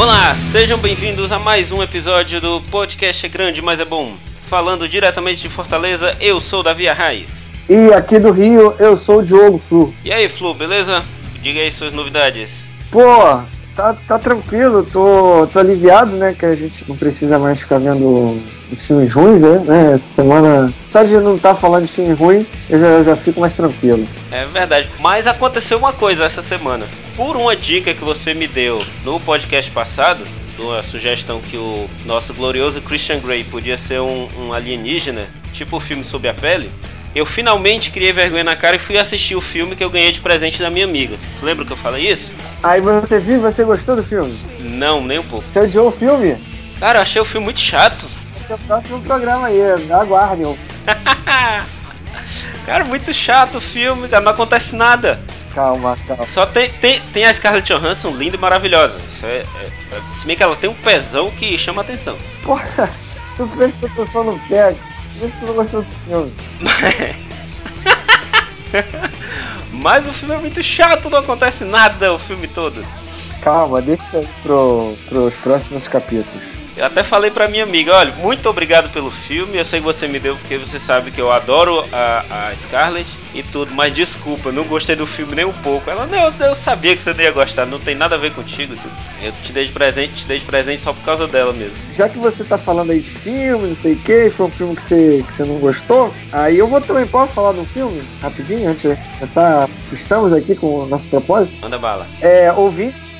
Olá, sejam bem-vindos a mais um episódio do Podcast Grande, mas é Bom. Falando diretamente de Fortaleza, eu sou Davi Arraes. E aqui do Rio, eu sou o Diogo Flu. E aí, Flu, beleza? Diga aí suas novidades. Pô, tá, tá tranquilo, tô, tô aliviado, né? Que a gente não precisa mais ficar vendo filmes ruins, né? né? Essa semana, só de não estar tá falando de filme ruim, eu já, já fico mais tranquilo. É verdade, mas aconteceu uma coisa essa semana. Por uma dica que você me deu no podcast passado, uma sugestão que o nosso glorioso Christian Grey podia ser um, um alienígena, tipo o filme Sob a Pele, eu finalmente criei vergonha na cara e fui assistir o filme que eu ganhei de presente da minha amiga. Você lembra que eu falei isso? Aí você viu e você gostou do filme? Não, nem um pouco. Você odiou o filme? Cara, eu achei o filme muito chato. Esse é o próximo programa aí, aguardem. cara, muito chato o filme, cara, não acontece nada. Calma, calma. Só tem, tem, tem a Scarlett Johansson linda e maravilhosa. É, é, é, se bem que ela tem um pezão que chama atenção. Porra, tu presta atenção no pé. Tu não gostou do filme. Mas o filme é muito chato, não acontece nada o filme todo. Calma, deixa pro, pros próximos capítulos. Eu até falei pra minha amiga, olha, muito obrigado pelo filme, eu sei que você me deu porque você sabe que eu adoro a, a Scarlett e tudo, mas desculpa, não gostei do filme nem um pouco. Ela, não, eu sabia que você não ia gostar, não tem nada a ver contigo. Tudo. Eu te dei de presente, te dei de presente só por causa dela mesmo. Já que você tá falando aí de filme, não sei o que, foi um filme que você, que você não gostou, aí eu vou também, posso falar do filme, rapidinho, antes de começar, estamos aqui com o nosso propósito. Manda bala. É, ouvintes,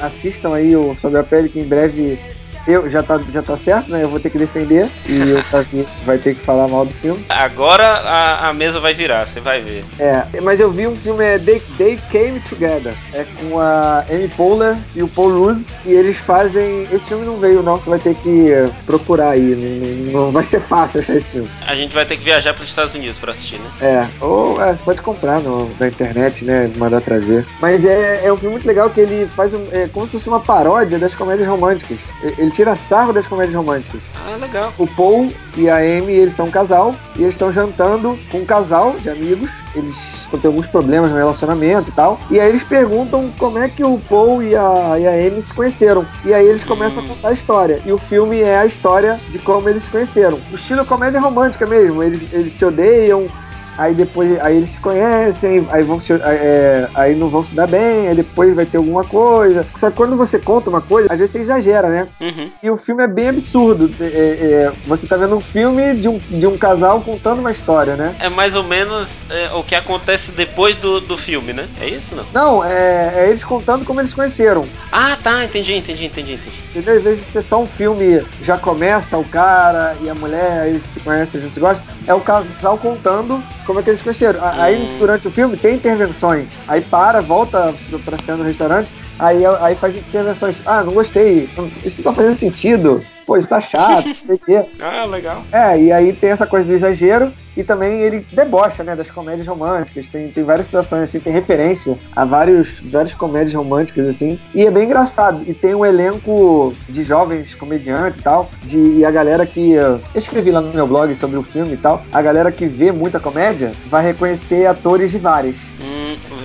assistam aí o Sobre a Pele, que em breve eu já tá, já tá certo, né? Eu vou ter que defender e o Tavi vai ter que falar mal do filme. Agora a, a mesa vai virar, você vai ver. É, mas eu vi um filme, é They, They Came Together. É com a Amy Poehler e o Paul Rudd. E eles fazem. Esse filme não veio, não. Você vai ter que procurar aí. Não, não vai ser fácil achar esse filme. A gente vai ter que viajar para os Estados Unidos para assistir, né? É, ou é, você pode comprar no, na internet, né? Mandar trazer. Mas é, é um filme muito legal que ele faz um, é como se fosse uma paródia das comédias românticas. Ele tira sarro das comédias românticas. Ah, legal. O Paul e a Amy, eles são um casal e eles estão jantando com um casal de amigos. Eles têm alguns problemas no relacionamento e tal. E aí eles perguntam como é que o Paul e a, e a Amy se conheceram. E aí eles começam hum. a contar a história. E o filme é a história de como eles se conheceram. O estilo comédia romântica mesmo. Eles, eles se odeiam, aí depois aí eles se conhecem, aí vão se, é, aí não vão se dar bem, aí depois vai ter alguma coisa. Só que quando você conta uma coisa, às vezes você exagera, né? Uhum. E o filme é bem absurdo. É, é, você tá vendo um filme de um, de um casal contando uma história, né? É mais ou menos é, o que acontece depois do, do filme, né? É isso, não? Não, é, é eles contando como eles conheceram. Ah, tá, entendi, entendi, entendi, entendi. Entendeu? Às vezes ser só um filme, já começa o cara e a mulher, eles se conhecem, a gente se gosta. É o casal contando como é que eles conheceram. Aí hum. durante o filme tem intervenções. Aí para, volta pra cena no restaurante, aí, aí faz intervenções. Ah, não gostei, isso não tá fazendo sentido pô, isso tá chato, não sei o. Ah, legal. É, e aí tem essa coisa do exagero e também ele debocha, né, das comédias românticas. Tem, tem várias situações assim, tem referência a vários, várias comédias românticas, assim. E é bem engraçado. E tem um elenco de jovens comediantes e tal, de, e a galera que. Eu escrevi lá no meu blog sobre o filme e tal. A galera que vê muita comédia vai reconhecer atores de várias. Hum,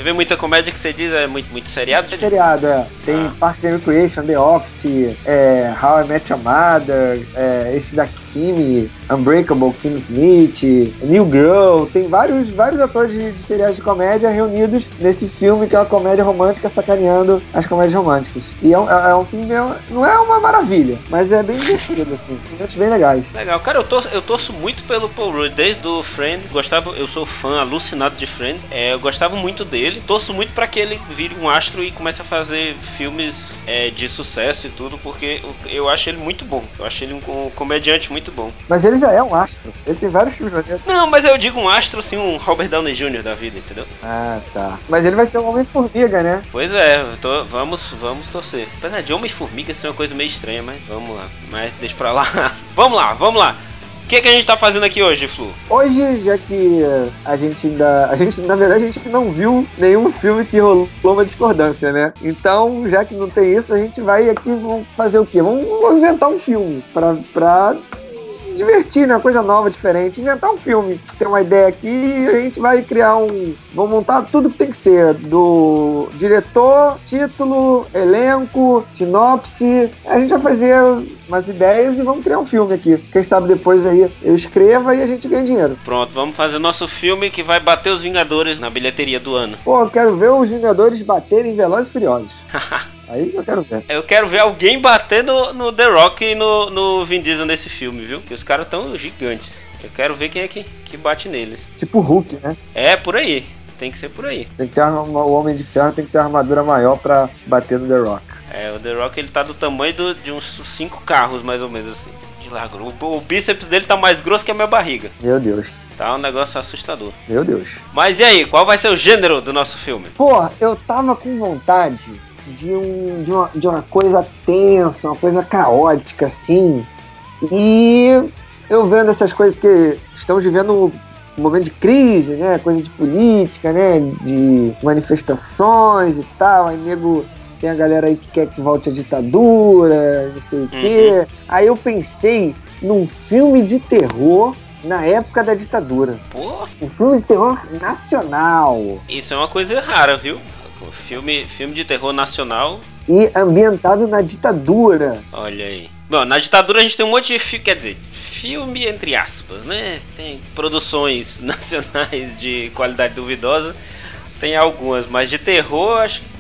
ver muita comédia que você diz é muito, muito seriado? Seriado, é. Tem ah. Parks and Recreation, The Office, é, How I Met Your Mother, é, esse da Kimi, Unbreakable, Kim Smith, New Girl, tem vários, vários atores de, de seriais de comédia reunidos nesse filme que é uma comédia romântica sacaneando as comédias românticas. E é um, é, é um filme, não é uma maravilha, mas é bem divertido, assim, momentos bem legais. Legal, cara, eu torço, eu torço muito pelo Paul Rudd, desde o Friends, gostava, eu sou fã alucinado de Friends, é, eu gostava muito dele, torço muito para que ele vire um astro e comece a fazer filmes é, de sucesso e tudo, porque eu acho ele muito bom. Eu acho ele um, comediante muito bom. Mas ele já é um astro. Ele tem vários filmes. Não, mas eu digo um astro, assim, um Robert Downey Jr. da vida, entendeu? Ah, tá. Mas ele vai ser um Homem-Formiga, né? Pois é, tô, vamos, vamos torcer. Apesar de Homem-Formiga ser uma coisa meio estranha, mas vamos lá. Mas deixa pra lá. vamos lá, vamos lá que, que a gente tá fazendo aqui hoje, Flu? Hoje, já que a gente ainda. A gente, na verdade, a gente não viu nenhum filme que rolou uma discordância, né? Então, já que não tem isso, a gente vai aqui vamos fazer o quê? Vamos inventar um filme pra, pra divertir, né? Coisa nova, diferente. Inventar um filme. Tem uma ideia aqui a gente vai criar um. Vamos montar tudo que tem que ser: do diretor, título, elenco, sinopse. A gente vai fazer umas ideias e vamos criar um filme aqui. Quem sabe depois aí eu escreva e a gente ganha dinheiro. Pronto, vamos fazer nosso filme que vai bater os Vingadores na bilheteria do ano. Pô, eu quero ver os Vingadores baterem Velozes e Furiosos. Aí eu quero ver. Eu quero ver alguém bater no, no The Rock e no, no Vin Diesel nesse filme, viu? Que os caras tão gigantes. Eu quero ver quem é que, que bate neles. Tipo Hulk, né? É, por aí. Tem que ser por aí. Tem que ter uma, o Homem de Ferro tem que ter uma armadura maior pra bater no The Rock. É, o The Rock ele tá do tamanho do, de uns cinco carros, mais ou menos assim. De largo. O, o bíceps dele tá mais grosso que a minha barriga. Meu Deus. Tá um negócio assustador. Meu Deus. Mas e aí, qual vai ser o gênero do nosso filme? Pô, eu tava com vontade de, um, de, uma, de uma coisa tensa, uma coisa caótica, assim. E eu vendo essas coisas, porque estamos vivendo um momento de crise, né? Coisa de política, né? De manifestações e tal. Aí nego tem a galera aí que quer que volte a ditadura, não sei o quê. Aí eu pensei num filme de terror na época da ditadura. Um filme de terror nacional isso é uma coisa rara, viu? O filme, filme de terror nacional, e ambientado na ditadura. olha aí. Bom, na ditadura a gente tem um monte de filme, quer dizer, filme entre aspas, né? Tem produções nacionais de qualidade duvidosa, tem algumas, mas de terror, acho que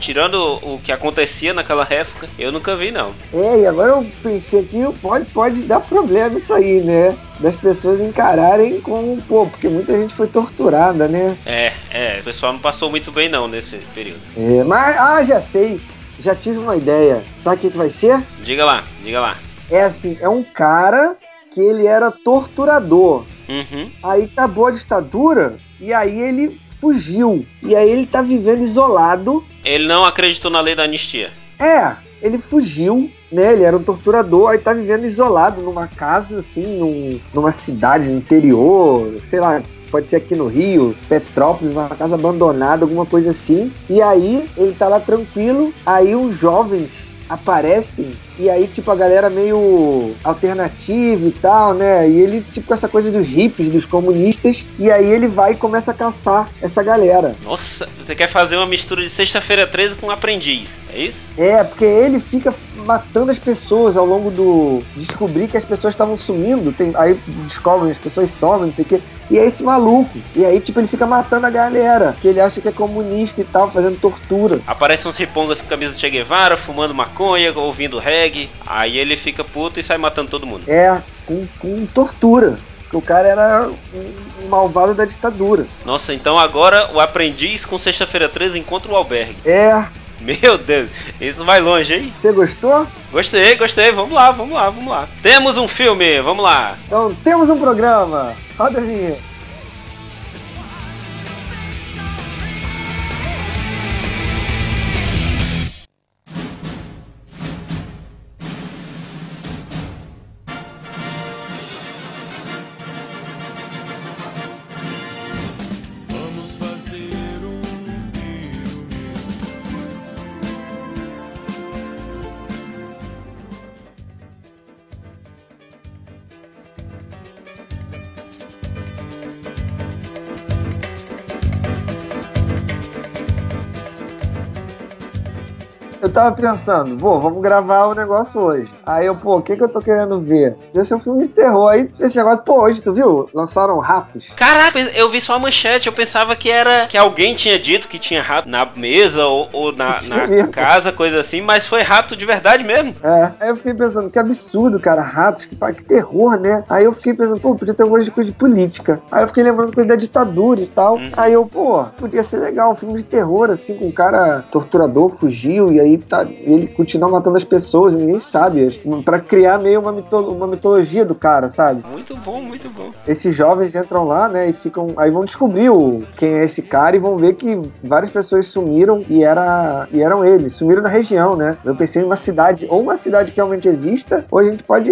tirando o que acontecia naquela época, eu nunca vi não. É, e agora eu pensei que pode, pode dar problema isso aí, né? Das pessoas encararem como, pô, porque muita gente foi torturada, né? É, é, o pessoal não passou muito bem não nesse período. É, mas, ah, já sei, já tive uma ideia. Sabe o que, que vai ser? Diga lá, diga lá. É assim, é um cara que ele era torturador. Uhum. Aí acabou a ditadura e aí ele fugiu. E aí ele tá vivendo isolado. Ele não acreditou na lei da anistia. É, ele fugiu, né? Ele era um torturador, aí tá vivendo isolado numa casa, assim, num- numa cidade no interior, sei lá. Pode ser aqui no Rio, Petrópolis, uma casa abandonada, alguma coisa assim. E aí ele tá lá tranquilo, aí os jovens aparecem e aí tipo a galera meio alternativa e tal, né? E ele tipo com essa coisa dos hippies, dos comunistas, e aí ele vai e começa a caçar essa galera. Nossa, você quer fazer uma mistura de sexta-feira 13 com aprendiz, é isso? É, porque ele fica matando as pessoas ao longo do. descobrir que as pessoas estavam sumindo. Tem... Aí descobrem, as pessoas somem, não sei o quê. E é esse maluco. E aí, tipo, ele fica matando a galera. Que ele acha que é comunista e tal, fazendo tortura. Aparecem uns ripongas com camisa de Che Guevara, fumando maconha, ouvindo reggae. Aí ele fica puto e sai matando todo mundo. É, com, com tortura. Porque o cara era um, um malvado da ditadura. Nossa, então agora o aprendiz com sexta-feira 13 encontra o albergue. É. Meu Deus, isso vai longe, hein? Você gostou? Gostei, gostei. Vamos lá, vamos lá, vamos lá. Temos um filme, vamos lá. Então temos um programa. Roda a vinheta. Eu tava pensando, pô, vamos gravar o negócio hoje. Aí eu, pô, o que que eu tô querendo ver? Esse é um filme de terror. Aí esse negócio, pô, hoje tu viu? Lançaram ratos. Caraca, eu vi só a manchete, eu pensava que era que alguém tinha dito que tinha rato na mesa ou, ou na, na casa, coisa assim, mas foi rato de verdade mesmo. É, aí eu fiquei pensando, que absurdo, cara, ratos, que, que terror, né? Aí eu fiquei pensando, pô, podia ter alguma coisa de coisa de política. Aí eu fiquei lembrando coisa da ditadura e tal. Uhum. Aí eu, pô, podia ser legal, um filme de terror, assim, com um cara torturador, fugiu, e aí tá, ele continua matando as pessoas, e ninguém sabe. Pra criar meio uma, mito- uma mitologia do cara, sabe? Muito bom, muito bom. Esses jovens entram lá, né, e ficam. Aí vão descobrir o, quem é esse cara e vão ver que várias pessoas sumiram e, era, e eram eles. Sumiram na região, né? Eu pensei em uma cidade, ou uma cidade que realmente exista, ou a gente pode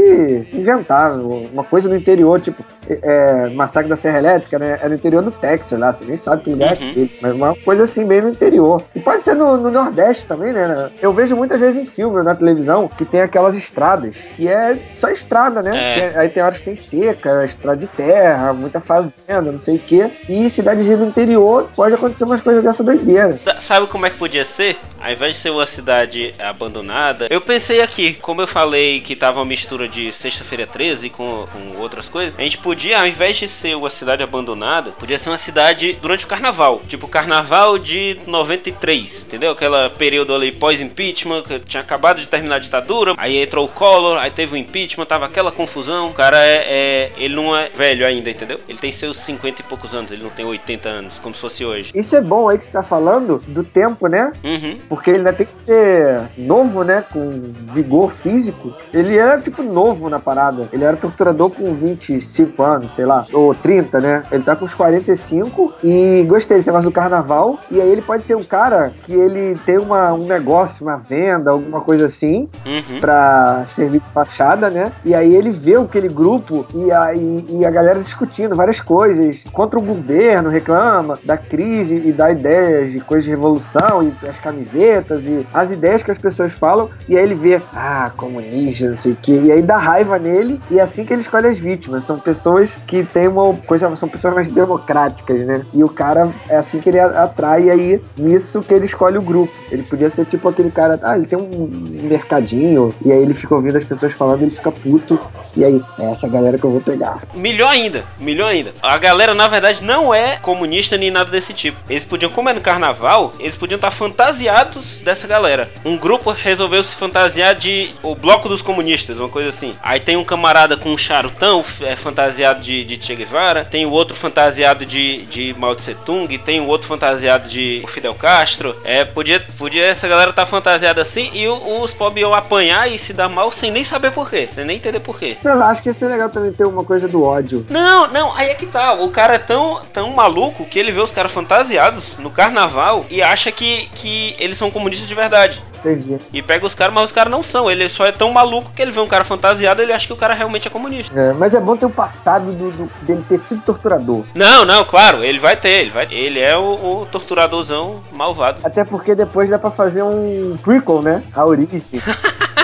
inventar uma coisa no interior, tipo, é, Massacre da Serra Elétrica, né? É no interior do Texas lá, você nem sabe que lugar Uhum. é aquele. Mas uma coisa assim, bem no interior. E pode ser no, no Nordeste também, né? Eu vejo muitas vezes em filme ou na televisão que tem aquelas estradas, que é só estrada, né? É. Tem- aí tem horas que tem seca, estrada de terra, muita fazenda, não sei o quê. E cidadezinha do interior pode acontecer umas coisas dessa doideira. Sa- Sabe como é que podia ser? Ao invés de ser uma cidade abandonada, eu pensei aqui, como eu falei que tava uma mistura de Sexta-feira 13 com, com outras coisas, a gente podia, ao invés de ser uma cidade abandonada, podia ser uma cidade durante o carnaval. Tipo, carnaval de 93, entendeu? Aquela período ali pós-impeachment, que tinha acabado de terminar a ditadura, aí entrou o Collor, aí teve o impeachment, tava aquela confusão. O cara é, é- Ele não é velho ainda, entendeu? Ele tem seus 50 e poucos anos, ele não tem 80 anos, como se fosse hoje. Isso é bom aí que você tá falando do tempo, né? Uhum. Porque ele ainda tem que ser novo, né? Com vigor físico. Ele era, tipo, novo na parada. Ele era torturador com 25 anos, sei lá. Ou 30, né? Ele tá com uns 45. E gostei desse negócio do carnaval. E aí ele pode ser um cara que ele tem uma, um negócio, uma venda, alguma coisa assim. Uhum. pra servir de fachada, né? E aí ele vê aquele grupo e a, e, e a galera discutindo várias coisas contra o governo, reclama da crise e dá ideias de coisas de revolução e as camisetas e as ideias que as pessoas falam. E aí ele vê, ah, comunista, não sei o quê. E aí dá raiva nele e é assim que ele escolhe as vítimas. São pessoas que têm uma coisa, são pessoas mais democráticas, né? E o cara é assim que ele atrai aí nisso que ele escolhe o grupo. Ele podia ser tipo aquele cara, ah, ele tem um mercadinho, e aí ele fica ouvindo as pessoas falando, ele fica puto, e aí, é essa galera que eu vou pegar. Melhor ainda, melhor ainda. A galera, na verdade, não é comunista nem nada desse tipo. Eles podiam, como é no carnaval, eles podiam estar fantasiados dessa galera. Um grupo resolveu se fantasiar de o bloco dos comunistas, uma coisa assim. Aí tem um camarada com um charutão, é, fantasiado de, de Che Guevara. Tem o outro fantasiado de, de Mao Tse Tung. Tem o outro fantasiado de Fidel Castro. É, podia, podia essa galera estar fantasiada assim e os pobres iam apanhar e se dar mal sem nem saber por quê. Sem nem entender por quê. Sei lá, acho que ia ser legal também ter uma coisa do ódio. Não, não, aí é que tá. O cara é tão, tão maluco que ele vê os caras fantasiados no carnaval e acha que, que eles são comunistas de verdade. Entendi. E pega os caras, mas os caras não são. Ele só é tão maluco que ele vê um cara fantasiado e ele acha que o cara realmente é comunista. É, mas é bom ter o passado do, do- dele ter sido torturador. Não, não, claro, ele vai ter, ele vai. Ele é o, o torturadorzão malvado. Até porque depois dá pra fazer um prequel, né? A origem.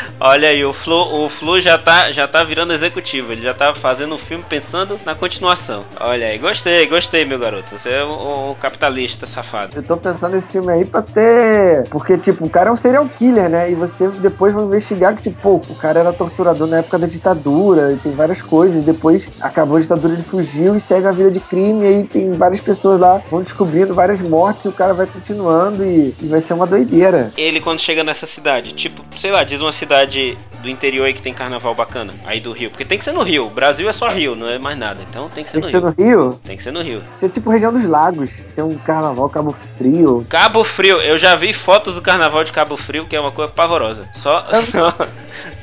Olha aí, o Flo, o Flo já tá, já tá virando executivo, ele já tá fazendo um filme pensando na continuação. Olha aí, gostei, gostei, meu garoto. Você é um, um capitalista safado. Eu tô pensando nesse filme aí pra ter. Porque, tipo, o cara é um serial killer, né? E você depois vai investigar que, tipo, o cara era torturador na época da ditadura e tem várias coisas. E depois acabou a ditadura, ele fugiu e segue a vida de crime. E aí tem várias pessoas lá vão descobrindo várias mortes e o cara vai continuando e, e vai ser uma doideira. ele quando chega nessa cidade, tipo, sei lá, diz uma cidade do interior aí que tem carnaval bacana, aí do Rio, porque tem que ser no Rio, o Brasil é só Rio, não é mais nada, então tem que ser Tem no que ser Rio. no Rio. Tem que ser no Rio. Ser tipo região dos lagos. Tem um carnaval, Cabo Frio. Cabo Frio, eu já vi fotos do carnaval de Cabo Frio, que é uma coisa pavorosa. Só, só,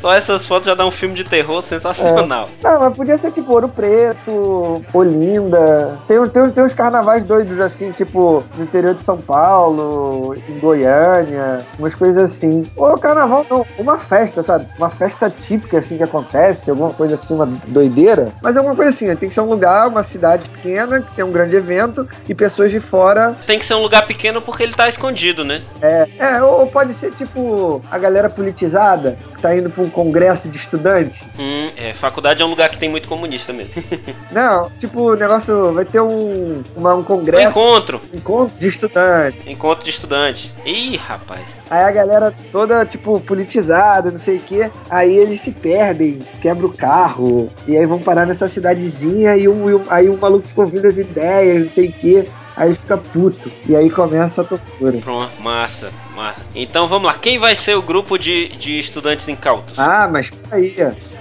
só essas fotos já dá um filme de terror sensacional. Não, mas podia ser tipo Ouro Preto, Olinda. Tem, tem, tem uns carnavais doidos assim, tipo no interior de São Paulo, em Goiânia, umas coisas assim. Ou carnaval não, uma festa, sabe? Uma festa típica assim que acontece, alguma coisa assim, uma doideira. Mas é alguma coisa assim, né? tem que ser um lugar, uma cidade pequena, que tem um grande evento e pessoas de fora. Tem que ser um lugar pequeno porque ele tá escondido, né? É, é ou pode ser tipo a galera politizada que tá indo pra um congresso de estudante. Hum, é, faculdade é um lugar que tem muito comunista mesmo. Não, tipo, o negócio vai ter um, uma- um Um congresso, encontro, encontro de estudante. encontro de estudante. Ih, rapaz. Aí a galera toda, tipo, politizada, não sei o quê. Aí eles se perdem, quebra o carro. E aí vão parar nessa cidadezinha. E, um, e um- aí o maluco fica ouvindo as ideias, não sei o quê. Aí fica puto. E aí começa a tortura. Pronto, massa, massa. Então vamos lá, quem vai ser o grupo de, de estudantes incautos? Ah, mas aí.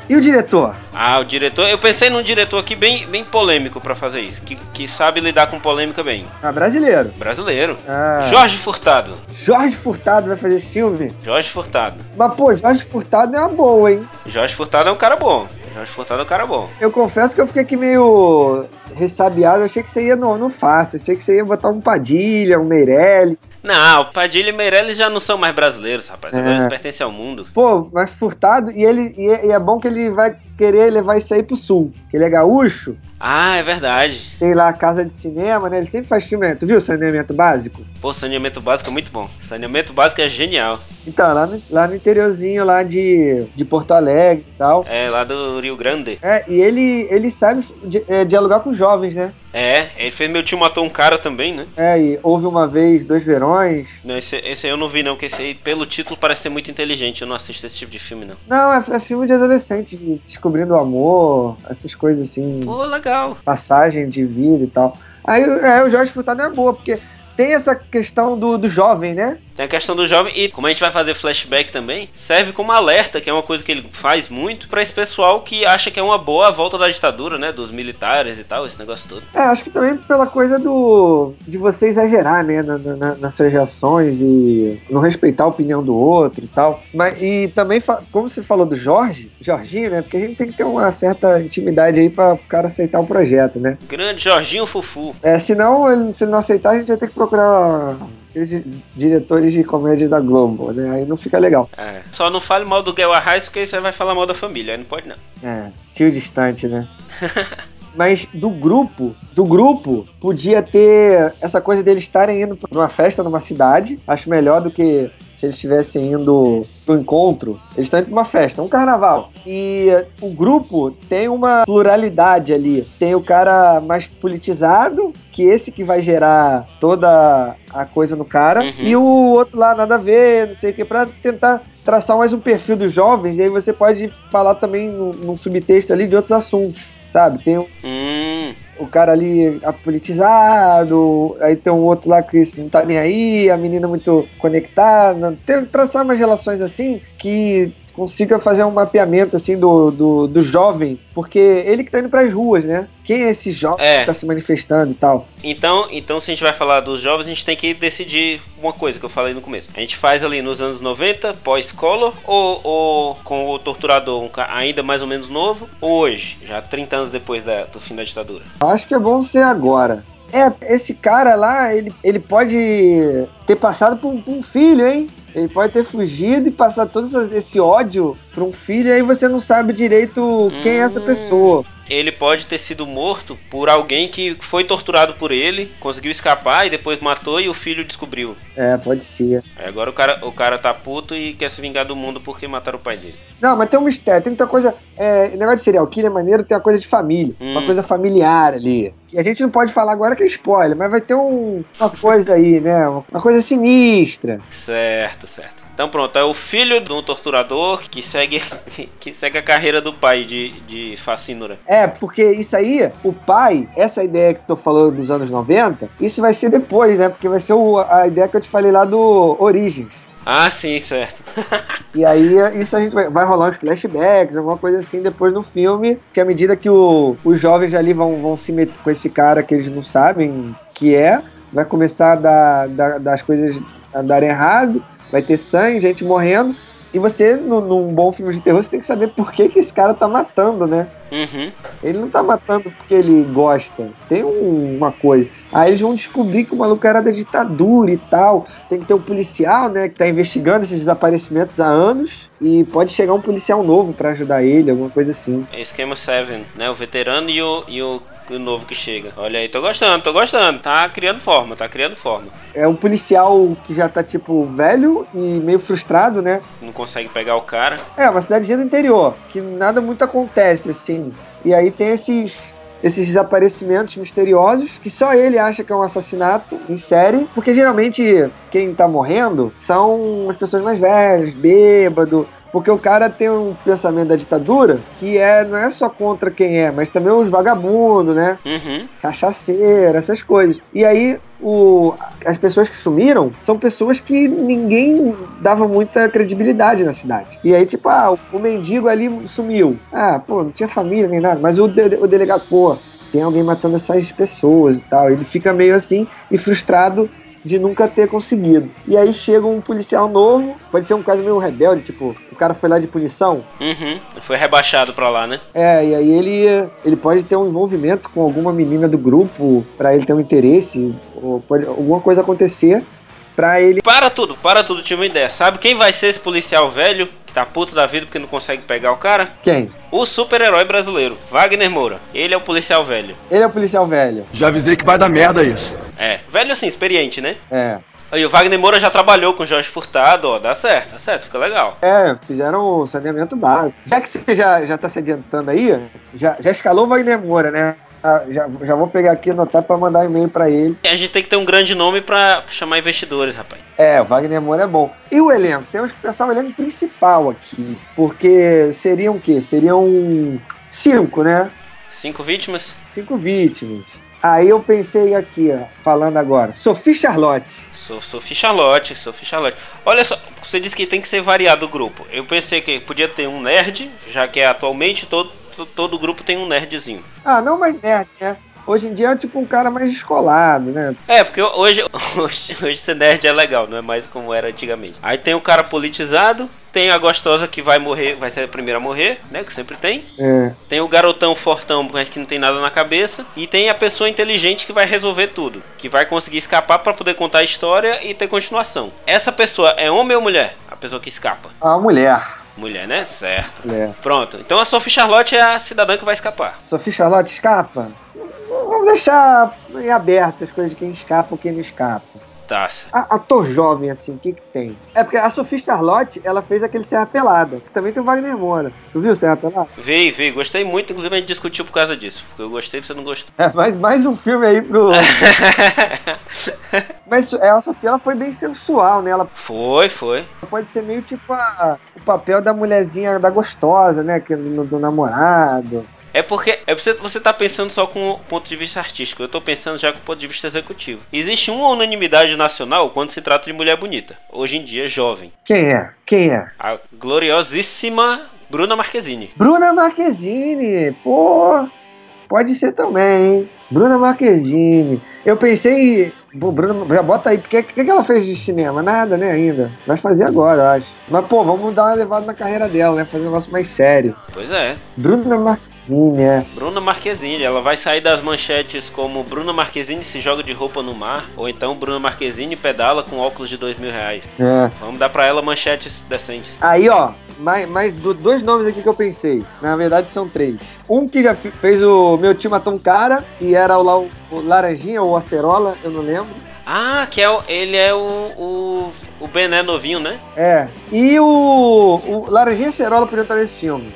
E o diretor? Ah, o diretor. Eu pensei num diretor aqui bem, bem polêmico pra fazer isso. Que, que sabe lidar com polêmica bem. Ah, brasileiro. Brasileiro. Ah, Jorge Furtado. Jorge Furtado vai fazer esse filme? Jorge Furtado. Mas, pô, Jorge Furtado é uma boa, hein? Jorge Furtado é um cara bom. Jorge Furtado é um cara bom. Eu confesso que eu fiquei aqui meio ressabiado. Eu achei que você ia no, no fácil. Eu achei que você ia botar um Padilha, um Meirelli. Não, o Padilha e Meirelles já não são mais brasileiros, rapaz. Agora É. eles pertencem ao mundo. Pô, mas Furtado, e ele e é, bom que ele vai querer levar isso aí pro sul. Que ele é gaúcho, Ah, é verdade. tem lá a casa de cinema, né? Ele sempre faz filme. Tu viu o saneamento básico? Pô, saneamento básico é muito bom. Saneamento básico é genial. Então, lá no, lá no interiorzinho lá de, de Porto Alegre e tal. É lá do Rio Grande. É, e ele, ele sabe di- é, dialogar com jovens, né? É, ele fez Meu Tio Matou um Cara também, né? É, e houve uma vez dois verões. Não, esse, esse aí eu não vi não, porque esse aí, pelo título, parece ser muito inteligente. Eu não assisto esse tipo de filme, não. Não, é, é filme de adolescente, de descobrindo o amor, essas coisas assim, Pô, legal. passagem de vida e tal. Aí é, o Jorge Furtado é boa, porque tem essa questão do, do jovem, né? Tem a questão do jovem e como a gente vai fazer flashback também, serve como alerta, que é uma coisa que ele faz muito pra esse pessoal que acha que é uma boa a volta da ditadura, né, dos militares e tal, esse negócio todo. É, acho que também pela coisa do. de você exagerar, né, na- na- nas suas reações e não respeitar a opinião do outro e tal. Mas, e também, como você falou do Jorge, Jorginho, né? Porque a gente tem que ter uma certa intimidade aí pra o cara aceitar o projeto, né? Grande Jorginho Fufu. É, senão, ele- se ele não aceitar, a gente vai ter que procurar aqueles diretores de comédia da Globo, né? Aí não fica legal. É. Só não fale mal do Guel Arraes, porque aí você vai falar mal da família, aí não pode não. É, tio distante, né? Mas do grupo, do grupo, podia ter essa coisa deles estarem indo pra uma festa numa cidade. Acho melhor do que se eles estivessem indo pro encontro. Eles estão indo pra uma festa, um carnaval. E o grupo tem uma pluralidade ali. Tem o cara mais politizado, que esse que vai gerar toda a coisa no cara. Uhum. E o outro lá, nada a ver, não sei o que, pra tentar traçar mais um perfil dos jovens. E aí você pode falar também num, num subtexto ali de outros assuntos. Sabe? Tem o- Hum, o cara ali apolitizado, aí tem um outro lá que não tá nem aí, a menina muito conectada. Tem, traçar umas relações assim que consiga fazer um mapeamento assim do, do, do jovem, porque ele que tá indo pras ruas, né? Quem é esse jovem É. que tá se manifestando e tal? Então, então, se a gente vai falar dos jovens, a gente tem que decidir uma coisa que eu falei no começo. A gente faz ali nos anos 90, pós-color, ou, ou com o torturador um ainda mais ou menos novo, ou hoje, já 30 anos depois da- do fim da ditadura. Acho que é bom ser agora. É, esse cara lá, ele, ele pode ter passado por, por um filho, hein? Ele pode ter fugido e passado todo esse- ódio pra um filho, e aí você não sabe direito quem é essa Hum. pessoa. Ele pode ter sido morto por alguém que foi torturado por ele, conseguiu escapar e depois matou e o filho descobriu. É, pode ser. Aí agora o cara, o cara tá puto e quer se vingar do mundo porque mataram o pai dele. Não, mas tem um mistério, tem muita coisa. É, negócio de serial killer é maneiro, tem uma coisa de família, Hum. uma coisa familiar ali. E a gente não pode falar agora que é spoiler, mas vai ter um- uma coisa aí, né? Uma coisa sinistra. Certo, certo. Então pronto, é o filho de um torturador que segue, que segue a carreira do pai de, de Facínora. É, porque isso aí, o pai, essa ideia que tu falou dos anos 90, isso vai ser depois, né? Porque vai ser o- a ideia que eu te falei lá do Origins. Ah, sim, certo. E aí, isso a gente vai, vai rolar uns flashbacks, alguma coisa assim depois no filme, que à medida que o- os jovens ali vão, vão se meter com esse cara que eles não sabem que é, vai começar a dar, dar- das coisas a darem errado, vai ter sangue, gente morrendo. E você, no- num bom filme de terror, você tem que saber por que, que esse cara tá matando, né? Uhum. Ele não tá matando porque ele gosta. Tem um- uma coisa. Aí eles vão descobrir que o maluco era da ditadura e tal. Tem que ter um policial, né? Que tá investigando esses desaparecimentos há anos. E pode chegar um policial novo pra ajudar ele, alguma coisa assim. É esquema Seven, né? O veterano e o, e o, o novo que chega. Olha aí, tô gostando, tô gostando. Tá criando forma, tá criando forma. É um policial que já tá, tipo, velho e meio frustrado, né? Não consegue pegar o cara. É, uma cidadezinha do interior, que nada muito acontece, assim. E aí tem esses, esses desaparecimentos misteriosos que só ele acha que é um assassinato em série, porque geralmente quem tá morrendo são as pessoas mais velhas, bêbado. Porque o cara tem um pensamento da ditadura que é, não é só contra quem é, mas também os vagabundos, né? Uhum. cachaceira, essas coisas. E aí, o, as pessoas que sumiram são pessoas que ninguém dava muita credibilidade na cidade. E aí, tipo, ah, o, o mendigo ali sumiu. Ah, pô, não tinha família nem nada. Mas o, de- o delegado, pô, tem alguém matando essas pessoas e tal. Ele fica meio assim e frustrado de nunca ter conseguido. E aí chega um policial novo, pode ser um caso meio rebelde, tipo, o cara foi lá de punição. Uhum. Foi rebaixado pra lá, né? É, e aí ele, ele pode ter um envolvimento com alguma menina do grupo, pra ele ter um interesse, ou pode alguma coisa acontecer pra ele. Para tudo, para tudo, tive uma ideia. Sabe quem vai ser esse policial velho tá puto da vida porque não consegue pegar o cara? Quem? O super-herói brasileiro, Wagner Moura. Ele é o policial velho. Ele é o policial velho. Já avisei que vai dar merda isso. É, velho assim, experiente, né? É. Aí o Wagner Moura já trabalhou com o Jorge Furtado, ó, dá certo, dá certo, fica legal. É, fizeram o saneamento básico. Já que você já, já tá se adiantando aí, já, já escalou o Wagner Moura, né? Ah, Já, já vou pegar aqui e anotar pra mandar e-mail pra ele. A gente tem que ter um grande nome pra chamar investidores, rapaz. É, o Wagner Moura é bom. E o elenco? Temos que pensar o elenco principal aqui. Porque seriam o quê? Seriam cinco, né? Cinco vítimas? Cinco vítimas. Aí eu pensei aqui, ó, falando agora. Sophie Charlotte. Sou Sophie Charlotte, Sophie Charlotte. Olha só, você disse que tem que ser variado o grupo. Eu pensei que podia ter um nerd, já que atualmente todo, todo grupo tem um nerdzinho. Ah, não mais nerd, né? Hoje em dia é tipo um cara mais descolado, né? É, porque hoje, hoje, hoje ser nerd é legal, não é mais como era antigamente. Aí tem o cara politizado, tem a gostosa que vai morrer, vai ser a primeira a morrer, né? Que sempre tem. É. Tem o garotão fortão, mas que não tem nada na cabeça. E tem a pessoa inteligente que vai resolver tudo. Que vai conseguir escapar pra poder contar a história e ter continuação. Essa pessoa é homem ou mulher? A pessoa que escapa. A mulher. Mulher, né? Certo. mulher. Pronto. Então a Sophie Charlotte é a cidadã que vai escapar. Sophie Charlotte escapa? Vamos deixar em aberto as coisas de quem escapa ou quem não escapa. A- ator jovem, assim, o que que tem? É porque a Sophie Charlotte, ela fez aquele Serra Pelada, que também tem o Wagner Moura. Tu viu o Serra Pelada? Vi, vi, gostei muito, inclusive a gente discutiu por causa disso. Porque eu gostei, você não gostou. É, mais, mais um filme aí pro... Mas é, a Sofia, ela foi bem sensual, né? Ela foi, foi. pode ser meio tipo a- o papel da mulherzinha, da gostosa, né? Que, do, do namorado. É porque é você, você tá pensando só com o ponto de vista artístico. Eu tô pensando já com o ponto de vista executivo. Existe uma unanimidade nacional quando se trata de mulher bonita. Hoje em dia, jovem. Quem é? Quem é? A gloriosíssima Bruna Marquezine. Bruna Marquezine, pô, pode ser também, hein? Bruna Marquezine. Eu pensei, pô, Bruna, já bota aí, porque o que, que ela fez de cinema? Nada, né, ainda. Vai fazer agora, eu acho. Mas, pô, vamos dar uma levada na carreira dela, né? Fazer um negócio mais sério. Pois é. Bruna Marquezine, é. Bruna Marquezine, ela vai sair das manchetes como Bruna Marquezine se joga de roupa no mar, ou então Bruna Marquezine pedala com óculos de dois mil reais. É. Vamos dar pra ela manchetes decentes. Aí, ó, mais, mais do- dois nomes aqui que eu pensei. Na verdade, são três. Um que já fez o Meu Time Matou um Cara, e era o, o, Laranjinha ou Acerola, eu não lembro. Ah, que é o, ele é o, o, o Bené novinho, né? É. E o, o Laranjinha e Acerola podiam estar nesse filme.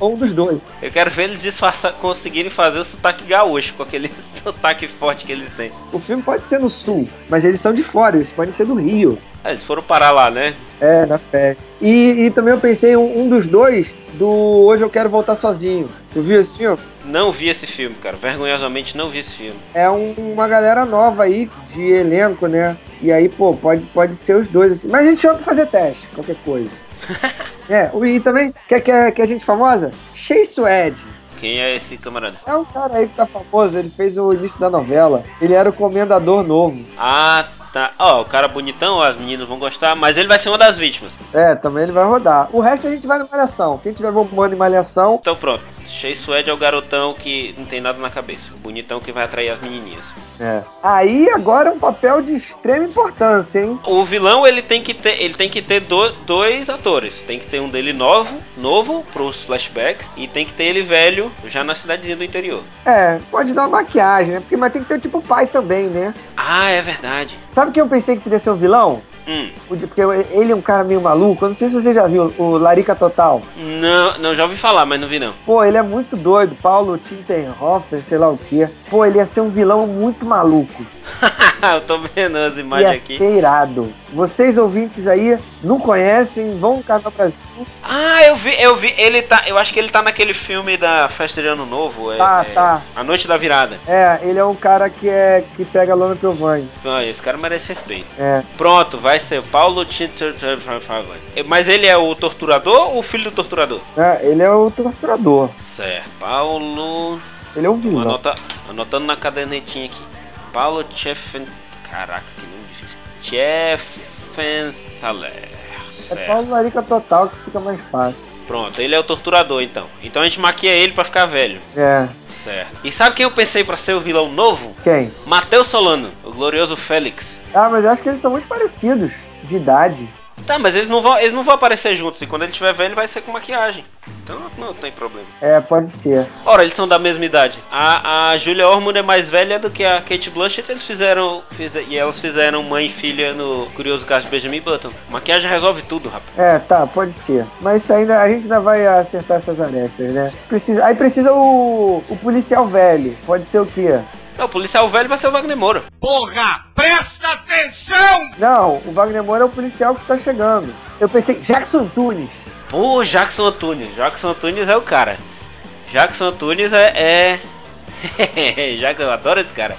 Ou um dos dois. Eu quero ver eles conseguirem fazer o sotaque gaúcho com aquele sotaque forte que eles têm. O filme pode ser no sul, mas eles são de fora, eles podem ser do Rio. Ah, eles foram parar lá, né? É, na festa. E, e também eu pensei um, um dos dois do Hoje Eu Quero Voltar Sozinho. Tu viu esse filme? Não vi esse filme, cara. Vergonhosamente não vi esse filme. É um- uma galera nova aí de elenco, né? E aí, pô, pode, pode ser os dois assim. Mas a gente chama pra fazer teste, qualquer coisa. é, o- e também, quer, quer, quer gente famosa? Shea Suede. Quem é esse camarada? É um cara aí que tá famoso, ele fez o início da novela. Ele era o comendador novo. Ah, tá. Ó, o cara bonitão, as meninas vão gostar, mas ele vai ser uma das vítimas. É, também ele vai rodar. O resto a gente vai na Malhação. Quem tiver bombando em Malhação, Então pronto. Shea Suede é o garotão que não tem nada na cabeça. O bonitão que vai atrair as menininhas. é. Aí agora é um papel de extrema importância, hein? O vilão ele tem que ter, ele tem que ter do- dois atores. Tem que ter um dele novo, novo pros flashbacks e tem que ter ele velho já na cidadezinha do interior. É, pode dar uma maquiagem, né? Porque, mas tem que ter tipo pai também, né? Ah, é verdade. Sabe quem eu pensei que podia ser o vilão? Hum, Porque ele é um cara meio maluco. Eu não sei se você já viu o Larica Total. não, não já ouvi falar, mas não vi não. Pô, ele é muito doido. Paulo Tintenhofer, sei lá o quê. Pô, ele ia ser um vilão muito maluco. eu tô vendo as imagens Ia aqui. ser irado. Vocês ouvintes aí não conhecem, vão no Canal Brasil. Ah, eu vi, eu vi. Ele tá. Eu acho que ele tá naquele filme da festa de ano novo. É, Tá, é tá. A Noite da Virada. É, ele é um cara que é que pega Lona Piovani. Ah, esse cara merece respeito. É. Pronto, vai ser Paulo Tinter. Mas ele é o torturador ou o filho do torturador? é, ele é o torturador. Certo, Paulo. Ele é o vilão. anotar- anotando na cadernetinha aqui. Paulo Chefen. Caraca, que nome difícil. Jeffenthaler. É. Paulo Larica total que fica mais fácil. Pronto, ele é o torturador então. Então a gente maquia ele pra ficar velho. É. Certo. E sabe quem eu pensei pra ser o vilão novo? Quem? Matheus Solano, o glorioso Félix. Ah, mas eu acho que eles são muito parecidos de idade. Tá, mas eles não vão, eles não vão aparecer juntos. E quando ele tiver velho, vai ser com maquiagem. Então não tem problema. É, pode ser. Ora, eles são da mesma idade. A, a Julia Ormond é mais velha do que a Kate Blanchett. Eles fizeram. fize- e elas fizeram mãe e filha no Curioso Caso de Benjamin Button. Maquiagem resolve tudo, rapaz. É, tá, pode ser. Mas isso ainda, a gente ainda vai acertar essas arestas, né? Precisa, aí precisa o, o policial velho. Pode ser o quê? Não, o policial velho vai ser o Wagner Moura. Porra, presta atenção! Não, o Wagner Moura é o policial que tá chegando. Eu pensei, Jackson Tunes. Pô, Jackson Antunes. Jackson Antunes é o cara. Jackson Antunes é. é... Jackson, eu adoro esse cara.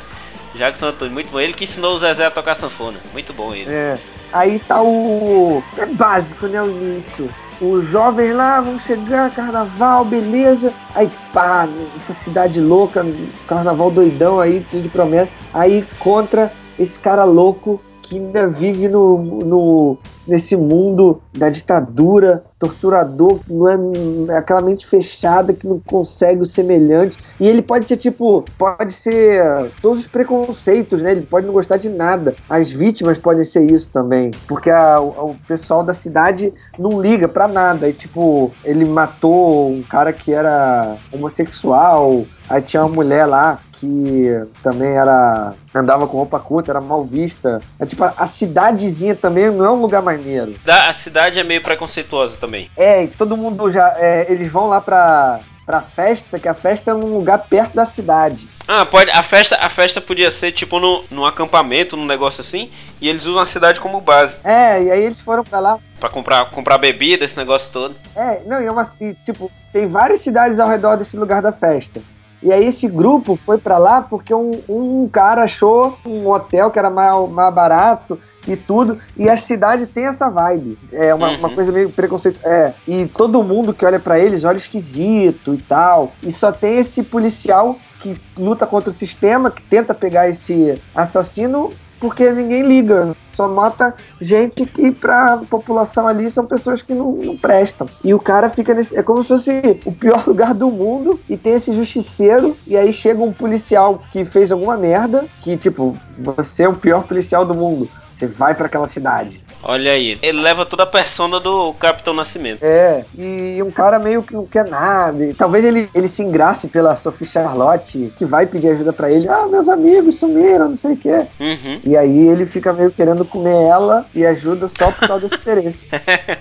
Jackson Antunes, muito bom. Ele que ensinou o Zezé a tocar sanfona. Muito bom ele. É. Aí tá o. É básico, né? O início. Os jovens lá vão chegar, carnaval, beleza. Aí pá, essa cidade louca, carnaval doidão aí, tudo de promessa. Aí contra esse cara louco que ainda vive no, no nesse mundo da ditadura, torturador, não é, é aquela mente fechada que não consegue o semelhante. E ele pode ser tipo, pode ser todos os preconceitos, né? Ele pode não gostar de nada. As vítimas podem ser isso também, porque a- o, pessoal da cidade não liga pra nada. E tipo, ele matou um cara que era homossexual, aí tinha uma mulher lá que também era andava com roupa curta, era mal vista. É tipo, a, cidadezinha também não é um lugar maneiro. Da- A cidade é meio preconceituosa também. É, e todo mundo já. é, eles vão lá pra, pra festa, que a festa é num lugar perto da cidade. Ah, pode. A festa, a festa podia ser tipo no, num acampamento, num negócio assim, e eles usam a cidade como base. É, e aí eles foram pra lá. Pra comprar, comprar bebida, esse negócio todo. É, não, e, é uma, e tipo, tem várias cidades ao redor desse lugar da festa. E aí esse grupo foi pra lá porque um, um cara achou um hotel que era mais, mais barato e tudo. E a cidade tem essa vibe. É uma, Uhum. uma coisa meio preconceito. É. E todo mundo que olha pra eles olha esquisito e tal. E só tem esse policial que luta contra o sistema, que tenta pegar esse assassino porque ninguém liga. Só mata gente que pra população ali são pessoas que não, não prestam. E o cara fica nesse. É como se fosse o pior lugar do mundo e tem esse justiceiro. E aí chega um policial que fez alguma merda. Que, tipo, você é o pior policial do mundo. Você vai pra aquela cidade. Olha aí. Ele leva toda a persona do Capitão Nascimento. É, e um cara meio que não quer nada. E talvez ele, ele se engrace pela Sophie Charlotte, que vai pedir ajuda pra ele. Ah, meus amigos sumiram, não sei o quê. Uhum. E aí ele fica meio querendo comer ela e ajuda só por causa desse interesse.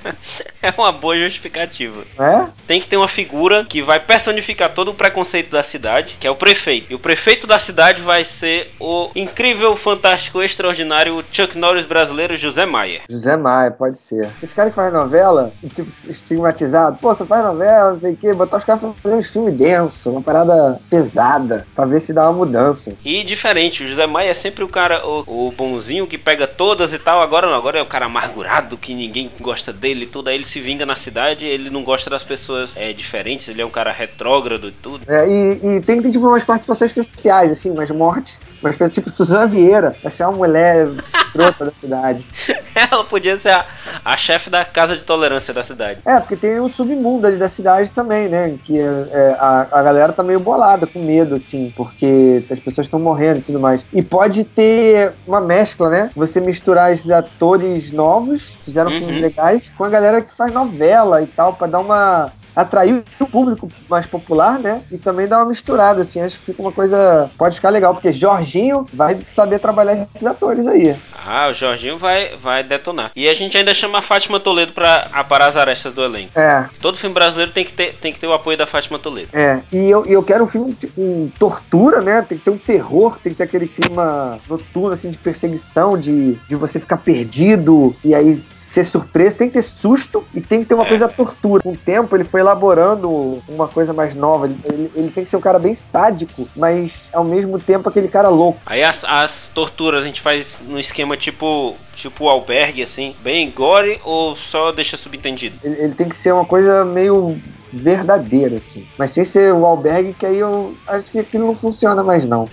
é uma boa justificativa. É? Tem que ter uma figura que vai personificar todo o preconceito da cidade, que é o prefeito. E o prefeito da cidade vai ser o incrível, fantástico, extraordinário Chuck Norris brasileiro José Maia. José Maia, pode ser. Esse cara que faz novela, tipo, estigmatizado. Pô, você faz novela, não sei o quê, botar os caras pra fazer uns filmes densos, uma parada pesada, pra ver se dá uma mudança. E diferente, o José Maia é sempre o cara, o, o bonzinho que pega todas e tal. Agora não, agora é o cara amargurado, que ninguém gosta dele e tudo. Aí ele se vinga na cidade, ele não gosta das pessoas é, diferentes, ele é um cara retrógrado e tudo. É, e, e tem que ter tipo, umas participações especiais, assim, umas mortes, coisas tipo Suzana Vieira, achar uma mulher trota da cidade. Ela podia ser a, a chefe da casa de tolerância da cidade. É, porque tem o submundo ali da cidade também, né? Que é, é, a, a galera tá meio bolada, com medo, assim, porque as pessoas estão morrendo e tudo mais. E pode ter uma mescla, né? Você misturar esses atores novos, fizeram Uhum. filmes legais, com a galera que faz novela e tal, pra dar uma. Atrair o público mais popular, né? E também dar uma misturada, assim. Acho que fica uma coisa. Pode ficar legal, porque Jorginho vai saber trabalhar esses atores aí. Ah, o Jorginho vai, vai detonar. E a gente ainda chama a Fátima Toledo pra aparar as arestas do elenco. É. Todo filme brasileiro tem que ter, tem que ter o apoio da Fátima Toledo. É, e eu, eu quero um filme tipo, com tortura, né? Tem que ter um terror, tem que ter aquele clima noturno, assim, de perseguição, de, de você ficar perdido e aí ser surpreso. Tem que ter susto e tem que ter uma É. coisa tortura. Com o tempo, ele foi elaborando uma coisa mais nova. Ele, ele- tem que ser um cara bem sádico, mas ao mesmo tempo aquele cara louco. Aí as, as torturas a gente faz no esquema tipo tipo albergue, assim, bem gore ou só deixa subentendido? Ele, ele tem que ser uma coisa meio verdadeira, assim. Mas sem ser o albergue, que aí eu acho que aquilo não funciona mais, não.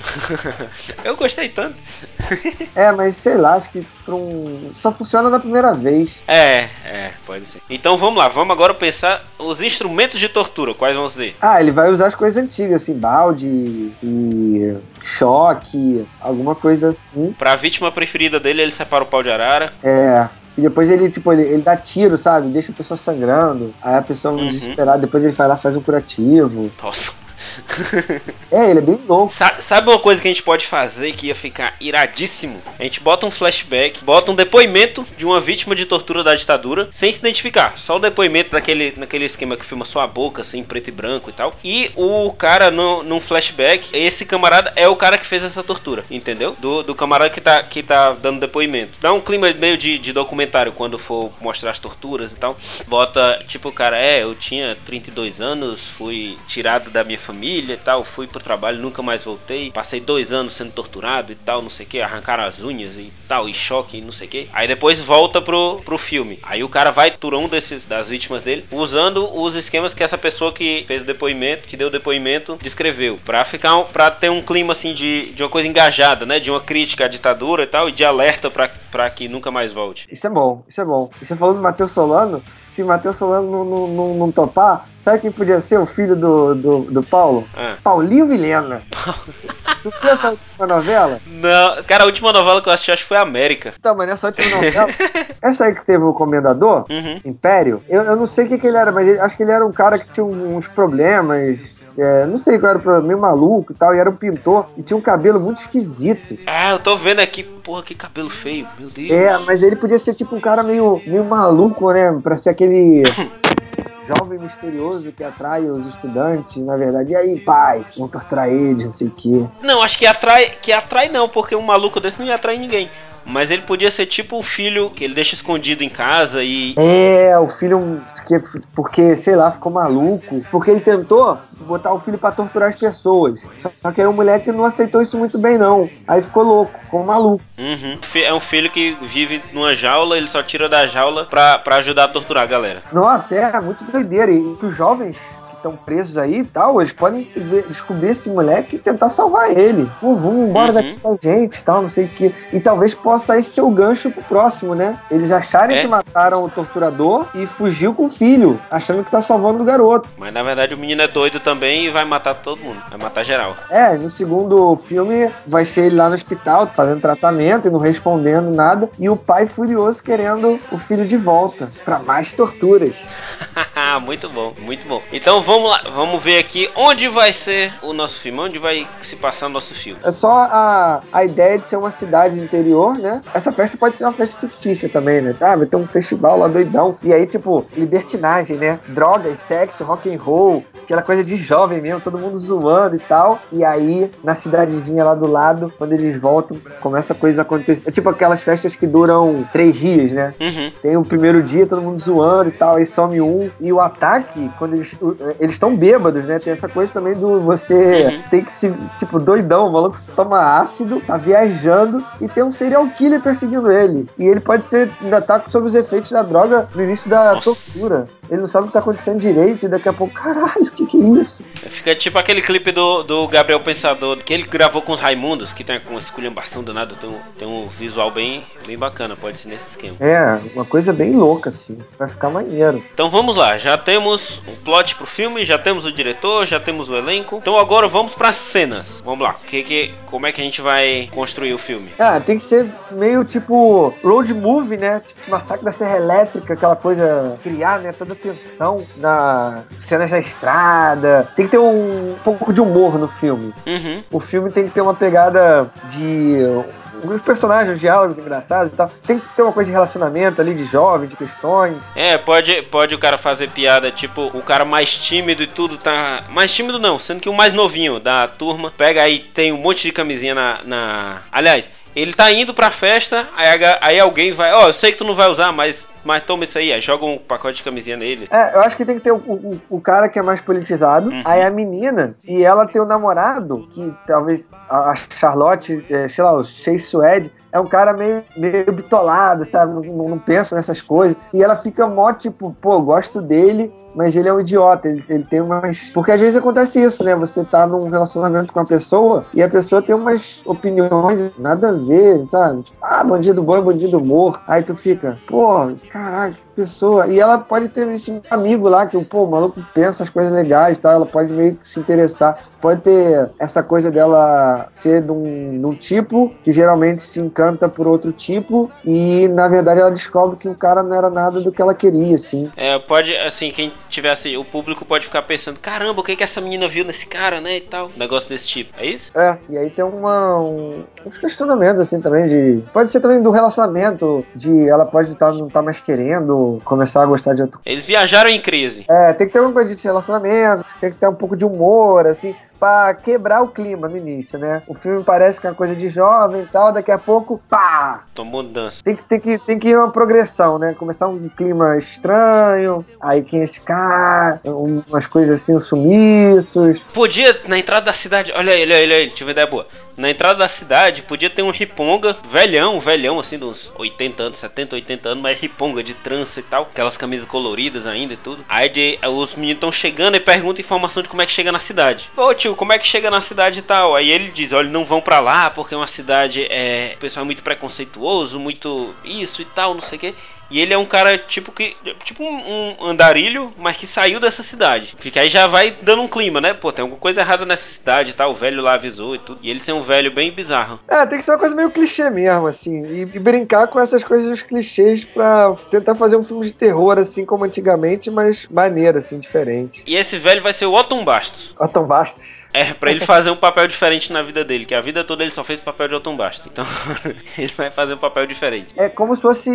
eu gostei tanto. é, mas sei lá, acho que pra um... só funciona na primeira vez. É, é, pode ser. Então vamos lá, vamos agora pensar os instrumentos de tortura, quais vão ser? Ah, ele vai usar as coisas antigas, assim, balde e choque, alguma coisa assim. Pra vítima preferida dele, ele separa o pau de arara. É, e depois ele, tipo, ele, ele dá tiro, sabe? Deixa a pessoa sangrando. Aí a pessoa uhum. desesperada, depois ele vai lá faz um curativo. Nossa. É, ele é bem louco. Sa sabe uma coisa que a gente pode fazer que ia ficar iradíssimo? A gente bota um flashback, bota um depoimento de uma vítima de tortura da ditadura, sem se identificar. Só o depoimento daquele, naquele esquema que filma só a boca, assim, preto e branco e tal. E o cara, no, num flashback, esse camarada é o cara que fez essa tortura, entendeu? Do, do camarada que tá, que tá dando depoimento. Dá um clima meio de, de documentário quando for mostrar as torturas e tal. Bota, tipo, o cara, é, eu tinha 32 anos, fui tirado da minha família família e tal, fui pro trabalho, nunca mais voltei. Passei dois anos sendo torturado e tal, não sei o que, arrancaram as unhas e tal, e choque e não sei o que. Aí depois volta pro, pro filme. Aí o cara vai por um desses das vítimas dele, usando os esquemas que essa pessoa que fez o depoimento, que deu o depoimento, descreveu. Pra ficar, pra ter um clima assim de, de uma coisa engajada, né? De uma crítica à ditadura e tal, e de alerta pra, pra que nunca mais volte. Isso é bom, isso é bom. E você falou do Matheus Solano, se Matheus Solano não, não, não, não, topar, sabe quem podia ser o filho do, do, do Paulo? Ah. Paulinho Vilhena. tu viu essa última novela? Não, cara, a última novela que eu assisti acho que foi América. Então, mas nessa última novela. essa aí que teve o Comendador, uhum. Império, eu, eu não sei o que, que ele era, mas ele, acho que ele era um cara que tinha uns problemas é, não sei qual era o problema, meio maluco e tal, e era um pintor e tinha um cabelo muito esquisito. Ah, eu tô vendo aqui, porra, que cabelo feio, meu Deus. É, mas ele podia ser tipo um cara meio, meio maluco, né? Pra ser aquele. jovem misterioso que atrai os estudantes, na verdade. E aí, pai, vão torturar eles, não sei o quê. Não, acho que atrai, que atrai não, porque um maluco desse não ia atrair ninguém. Mas ele podia ser tipo o filho que ele deixa escondido em casa e. É, o filho que, porque, sei lá, ficou maluco. Porque ele tentou botar o filho para torturar as pessoas. Só que aí o moleque não aceitou isso muito bem, não. Aí ficou louco, ficou maluco. Uhum. É um filho que vive numa jaula, ele só tira da jaula pra, pra ajudar a torturar a galera. Nossa, é muito doideira. E que os jovens estão presos aí e tal, eles podem ver, descobrir esse moleque e tentar salvar ele. Pô, vamos embora uhum. daqui com a gente tal, não sei o que. E talvez possa esse ser o gancho pro próximo, né? Eles acharem é. que mataram o torturador e fugiu com o filho, achando que tá salvando o garoto. Mas na verdade o menino é doido também e vai matar todo mundo. Vai matar geral. É, no segundo filme vai ser ele lá no hospital fazendo tratamento e não respondendo nada. E o pai furioso querendo o filho de volta para mais torturas. muito bom, muito bom. Então vamos lá, vamos ver aqui onde vai ser o nosso filme, onde vai se passar o nosso filme. É só a, a ideia de ser uma cidade interior, né? Essa festa pode ser uma festa fictícia também, né? Ah, vai ter um festival lá doidão. E aí, tipo, libertinagem, né? Drogas, sexo, rock and roll, aquela coisa de jovem mesmo, todo mundo zoando e tal. E aí, na cidadezinha lá do lado, quando eles voltam, começa a coisa a acontecer. É tipo aquelas festas que duram três dias, né? Uhum. Tem o primeiro dia, todo mundo zoando e tal, aí some um. E o ataque, quando eles eles estão bêbados, né? Tem essa coisa também do você uhum. tem que se, tipo, doidão, o maluco toma ácido, tá viajando e tem um serial killer perseguindo ele. E ele pode ser, ainda tá sob os efeitos da droga no início da Nossa. tortura. Ele não sabe o que tá acontecendo direito e daqui a pouco, caralho, o que que é isso? Fica tipo aquele clipe do, do Gabriel Pensador, que ele gravou com os Raimundos, que tem uma esculhambação danada, tem um, tem um visual bem, bem bacana, pode ser nesse esquema. É, uma coisa bem louca, assim, vai ficar maneiro. Então vamos lá, já temos o um plot pro filme, já temos o diretor, já temos o elenco. Então agora vamos para cenas. Vamos lá, que, que, como é que a gente vai construir o filme? Ah, tem que ser meio tipo road movie, né? Tipo Massacre da Serra Elétrica, aquela coisa, criar, né, toda a tensão na cenas da estrada. Tem que ter um, um pouco de humor no filme. Uhum. O filme tem que ter uma pegada de os personagens, diálogos engraçados e tal. Tem que ter uma coisa de relacionamento ali, de jovem, de questões. É, pode, pode o cara fazer piada, tipo, o cara mais tímido e tudo tá. Mais tímido não, sendo que o mais novinho da turma pega aí, tem um monte de camisinha na. na... Aliás, ele tá indo pra festa, aí, aí alguém vai, ó, oh, eu sei que tu não vai usar, mas mas toma isso aí, joga um pacote de camisinha nele. É, eu acho que tem que ter o, o, o cara que é mais politizado, uhum. aí a menina, e ela tem o namorado, que talvez a Charlotte, é, sei lá, o Chase Suede, é um cara meio, meio bitolado, sabe? Não, não pensa nessas coisas. E ela fica mó, tipo, pô, gosto dele, mas ele é um idiota, ele, ele, tem umas. Porque às vezes acontece isso, né? Você tá num relacionamento com uma pessoa e a pessoa tem umas opiniões nada a ver, sabe? Tipo, ah, bandido bom é bandido morto. Aí tu fica, pô, caralho, pessoa. E ela pode ter esse amigo lá que, pô, o maluco pensa as coisas legais e tal. Ela pode meio que se interessar. Pode ter essa coisa dela ser de um, de um tipo que geralmente se encanta por outro tipo. E na verdade ela descobre que o cara não era nada do que ela queria, assim. É, pode, assim, quem tivesse. O público pode ficar pensando: caramba, o que, que essa menina viu nesse cara, né? E tal. Um negócio desse tipo. É isso? É, e aí tem uma, um, uns questionamentos, assim, também de. Pode ser também do relacionamento, de ela pode tá, não estar tá mais querendo começar a gostar de outro. Eles viajaram em crise. É, tem que ter uma coisa de relacionamento, tem que ter um pouco de humor, assim para quebrar o clima no início, né? O filme parece que é uma coisa de jovem e tal, daqui a pouco, pá! Tomou dança. Tem que, tem, que, tem que ir uma progressão, né? Começar um clima estranho, aí quem é esse cara, umas coisas assim, uns sumiços. Podia, na entrada da cidade, olha aí, olha aí, olha aí, deixa eu ver ideia boa. Na entrada da cidade podia ter um riponga, velhão, velhão, assim, uns 80 anos, 70, 80 anos, mas riponga de trança e tal. Aquelas camisas coloridas ainda e tudo. Aí de, os meninos estão chegando e perguntam informação de como é que chega na cidade. Ô tio, como é que chega na cidade e tal? Aí ele diz: olha, não vão para lá porque é uma cidade, é. O pessoal é muito preconceituoso, muito isso e tal, não sei o que. E ele é um cara tipo que. Tipo um, um, andarilho, mas que saiu dessa cidade. Fica aí já vai dando um clima, né? Pô, tem alguma coisa errada nessa cidade e tá? tal. O velho lá avisou e tudo. E ele ser um velho bem bizarro. É, tem que ser uma coisa meio clichê mesmo, assim. E, e brincar com essas coisas dos clichês pra tentar fazer um filme de terror, assim como antigamente, mas maneiro, assim, diferente. E esse velho vai ser o Otton Bastos. Otton Bastos. É, pra ele fazer um papel diferente na vida dele, que a vida toda ele só fez papel de Otton Bastos. Então, ele vai fazer um papel diferente. É como se fosse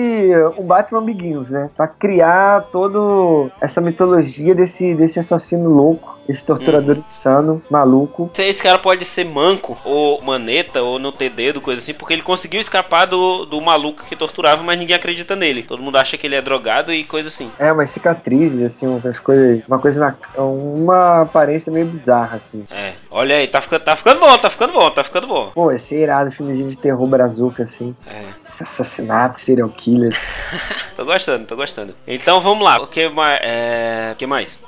um Batman Begins, né? Pra criar toda essa mitologia desse, desse assassino louco esse torturador uhum. insano, maluco. Esse cara pode ser manco, ou maneta, ou não ter dedo, coisa assim, porque ele conseguiu escapar do, do maluco que torturava, mas ninguém acredita nele. Todo mundo acha que ele é drogado e coisa assim. É, umas cicatrizes, assim, umas coisas. Uma coisa na. Uma aparência meio bizarra, assim. É. Olha aí, tá ficando, tá ficando bom, tá ficando bom, tá ficando bom. Pô, esse é irado, filmezinho de terror brazuca, assim. É. Assassinato, serial killer. tô gostando, tô gostando. Então vamos lá. O que? É... Que mais?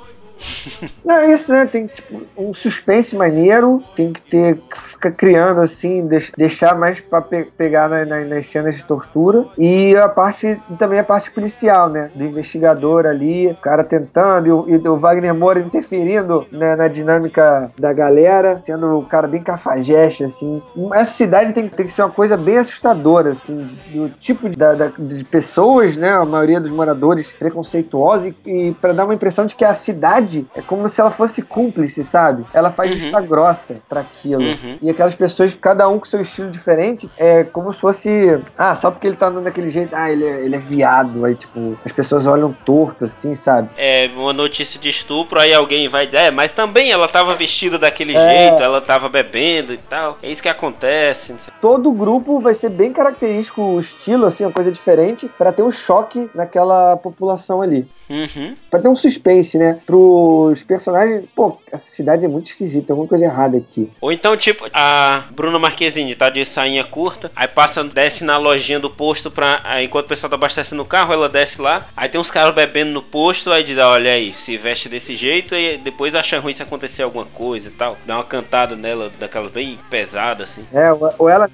Não, é isso, né? Tem tipo, um suspense maneiro, tem que ter fica criando assim, deixar mais pra pe pegar na, na, nas cenas de tortura. E a parte, também a parte policial, né? Do investigador ali, o cara tentando, e o, e o Wagner Moura interferindo né, na dinâmica da galera, sendo o cara bem cafajeste, assim. Essa cidade tem, tem que ser uma coisa bem assustadora, assim, do tipo de, da, de pessoas, né? A maioria dos moradores preconceituosos, e, e para dar uma impressão de que a cidade é como se ela fosse cúmplice, sabe? Ela faz uhum. vista grossa para aquilo. Uhum. E aquelas pessoas, cada um com seu estilo diferente, é como se fosse. Ah, só porque ele tá andando daquele jeito, ah, ele é, ele é viado. Aí, tipo, as pessoas olham torto, assim, sabe? É, uma notícia de estupro, aí alguém vai dizer, é, mas também ela tava vestida daquele é... jeito, ela tava bebendo e tal. É isso que acontece. Todo grupo vai ser bem característico o estilo, assim, uma coisa diferente, para ter um choque naquela população ali. Uhum. Pra ter um suspense, né? Pros personagens, pô, essa cidade é muito esquisita, tem alguma coisa errada aqui. Ou então, tipo, a Bruna Marquezine tá de sainha curta, aí passa, desce na lojinha do posto pra. Aí, enquanto o pessoal tá abastecendo o carro, ela desce lá. Aí tem uns caras bebendo no posto, aí diz, olha aí, se veste desse jeito e depois acha ruim se acontecer alguma coisa e tal. Dá uma cantada nela, daquela bem pesada, assim. É, ou ela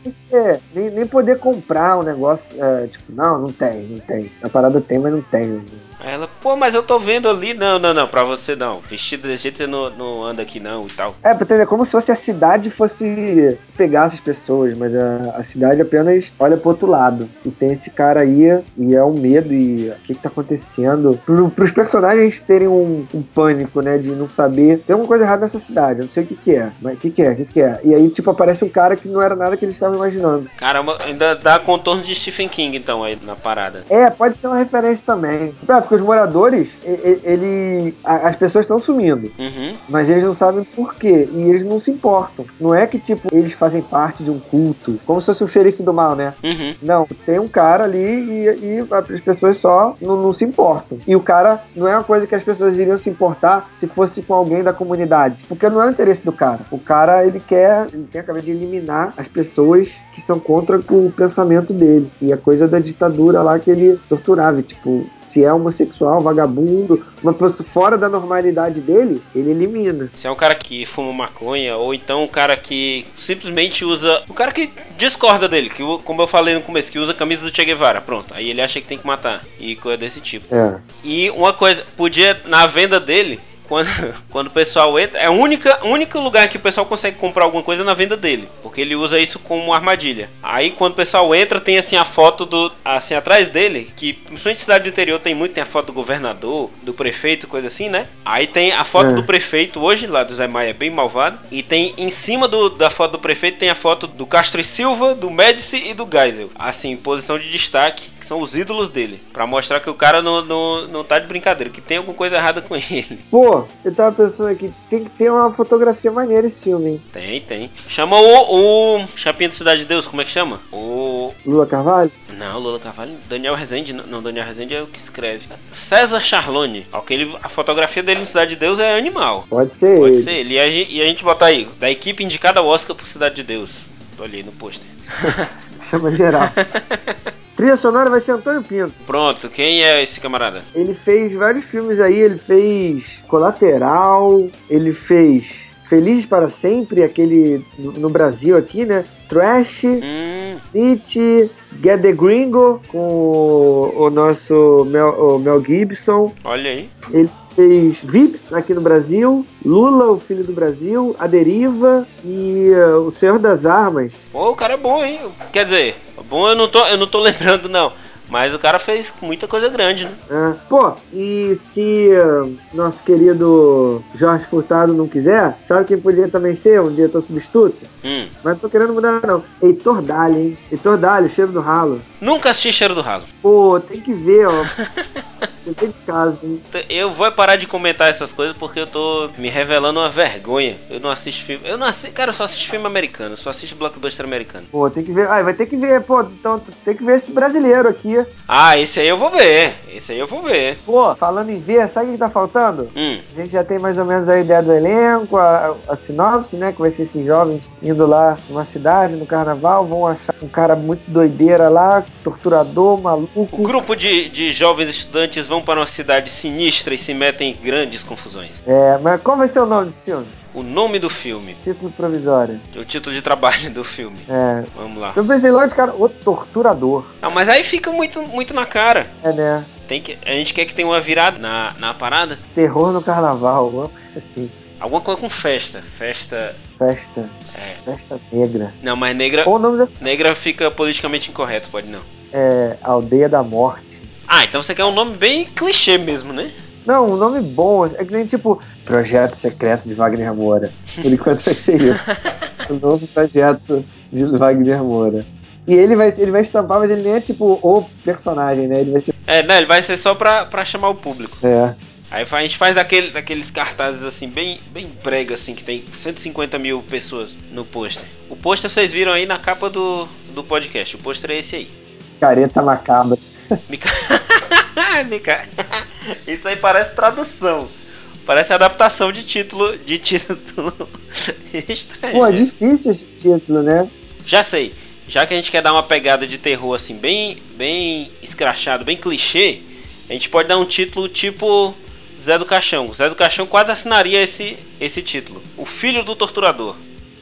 nem, nem poder comprar um negócio, é, tipo, não, não tem, não tem. A parada tem, mas não tem. Aí ela, pô, mas eu tô vendo ali. Não, não, não, pra você não. Vestido desse jeito você não, não anda aqui não e tal. É, entender, como se fosse a cidade fosse pegar essas pessoas, mas a, a cidade apenas olha pro outro lado. E tem esse cara aí, e é um medo, e o que que tá acontecendo? Pro, pros personagens terem um, um, pânico, né, de não saber. Tem alguma coisa errada nessa cidade, eu não sei o que que é. Mas o que que é, o que que é? E aí, tipo, aparece um cara que não era nada que eles estavam imaginando. Caramba, ainda dá contorno de Stephen King, então, aí na parada. É, pode ser uma referência também. É, porque os moradores, ele, as pessoas estão sumindo, Uhum. mas eles não sabem por quê e eles não se importam. Não é que tipo eles fazem parte de um culto, como se fosse o xerife do mal, né? Uhum. Não, tem um cara ali e, e as pessoas só não, não se importam. E o cara não é uma coisa que as pessoas iriam se importar se fosse com alguém da comunidade. Porque não é o interesse do cara. O cara, ele quer, ele tem a cabeça de eliminar as pessoas que são contra o pensamento dele. E a coisa da ditadura lá que ele torturava. Tipo, se é homossexual, vagabundo, uma pessoa fora da normalidade dele, ele elimina. Se é um cara que fuma maconha, ou então um cara que simplesmente usa. O cara que discorda dele, que como eu falei no começo, que usa a camisa do Che Guevara, pronto. Aí ele acha que tem que matar. E coisa desse tipo. É. E uma coisa, podia, na venda dele, quando, quando o pessoal entra, é o única, único lugar que o pessoal consegue comprar alguma coisa na venda dele. Porque ele usa isso como armadilha. Aí quando o pessoal entra, tem assim a foto do. Assim, atrás dele, que principalmente cidade do interior tem muito, tem a foto do governador, do prefeito, coisa assim, né? Aí tem a foto É. do prefeito hoje, lá do Zé Maia, bem malvado. E tem em cima do- da foto do prefeito, tem a foto do Castro e Silva, do Médici e do Geisel. Assim, em posição de destaque que são os ídolos dele. Pra mostrar que o cara não, não, não tá de brincadeira, que tem alguma coisa errada com ele. Pô, eu tava pensando aqui, tem que ter uma fotografia maneira esse filme, hein? Tem, tem. Chama o, o Chapinha da Cidade de Deus, como é que chama? O. Lula Carvalho? Não, Lula Carvalho. Daniel Rezende. Não, Daniel Rezende é o que escreve. César Charlone. Aquele, a fotografia dele em Cidade de Deus é animal. Pode ser Pode ele. ser ele. E a, gente, e a gente botar aí, da equipe indicada ao Oscar por Cidade de Deus. Tô ali no pôster. Chama geral. Trilha sonora vai ser Antônio Pinto. Pronto, quem é esse camarada? Ele fez vários filmes aí, ele fez Colateral, ele fez Felizes para Sempre, aquele no, Brasil aqui, né? Trash, Hum, Nietzsche, Get the Gringo, com o, o nosso Mel, o Mel Gibson. olha aí. Ele fez Vips aqui no Brasil, Lula, o Filho do Brasil, A Deriva e uh, O Senhor das Armas. Pô, o cara é bom, hein? Quer dizer, bom eu não tô, eu não tô lembrando, não. Mas o cara fez muita coisa grande, né? É. Pô, e se uh, nosso querido Jorge Furtado não quiser, sabe quem poderia também ser um diretor substituto? Hum. Mas não tô querendo mudar, não. Heitor Dali, hein? Heitor Dali, cheiro do ralo. Nunca assisti Cheiro do Ralo. Pô, tem que ver, ó. Tem de casa, hein? Eu vou parar de comentar essas coisas porque eu tô me revelando uma vergonha. Eu não assisto filme. Eu não assisto. Cara, eu só assisto filme americano. Eu só assisto blockbuster americano. Pô, tem que ver. Ah, vai ter que ver, pô. Então tem que ver esse brasileiro aqui. Ah, esse aí eu vou ver. Esse aí eu vou ver. Pô, falando em ver, sabe o que tá faltando? Hum. A gente já tem mais ou menos a ideia do elenco, a, a sinopse, né? Que vai ser esses jovens indo lá numa cidade, no carnaval, vão achar um cara muito doideira lá, torturador, O maluco. grupo de, de jovens estudantes vão para uma cidade sinistra e se metem em grandes confusões. É, mas qual vai ser o nome desse filme? O nome do filme. Título provisório. O título de trabalho do filme. É. Vamos lá. Eu pensei logo de cara, o torturador. Ah, mas aí fica muito, muito na cara. É, né? Tem que, a gente quer que tenha uma virada na, na parada. Terror no carnaval, uma coisa assim. Alguma coisa com festa. Festa. Festa. É. Festa negra. Não, mas negra. Qual o nome dessa? Negra fica politicamente incorreto, pode não. É. Aldeia da Morte. Ah, então você quer um nome bem clichê mesmo, né? Não, um nome bom. É que nem tipo Projeto Secreto de Wagner Moura. Por enquanto vai ser isso. o novo projeto de Wagner Moura. E ele vai, ele vai estampar, mas ele nem é tipo o personagem, né? Ele vai ser. É, não, ele vai ser só pra, pra chamar o público. É. Aí a gente faz daquele, daqueles cartazes assim, bem, bem brega, assim, que tem 150 mil pessoas no pôster. O pôster vocês viram aí na capa do, do podcast. O pôster é esse aí. Careta macabra. Mica... Mica... Isso aí parece tradução. Parece adaptação de título. De título. Pô, é difícil esse título, né? Já sei. Já que a gente quer dar uma pegada de terror assim, bem, bem escrachado, bem clichê, a gente pode dar um título tipo Zé do Caixão. Zé do Caixão quase assinaria esse, esse título. O Filho do Torturador.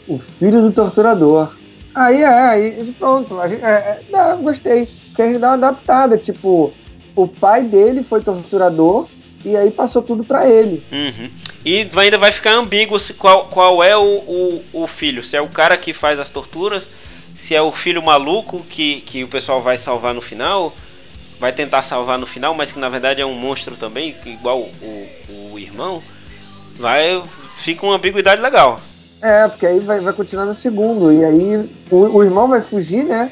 O filho do torturador. Aí é, aí pronto. Gente, é, é, gostei. Porque a gente dá uma adaptada. Tipo, o pai dele foi torturador e aí passou tudo pra ele. Uhum. E ainda vai ficar ambíguo se qual, qual é o, o, o filho. Se é o cara que faz as torturas, se é o filho maluco que, que o pessoal vai salvar no final, vai tentar salvar no final, mas que na verdade é um monstro também, igual o, o irmão. Vai. Fica uma ambiguidade legal. É, porque aí vai, vai continuar no segundo. E aí o, o irmão vai fugir, né?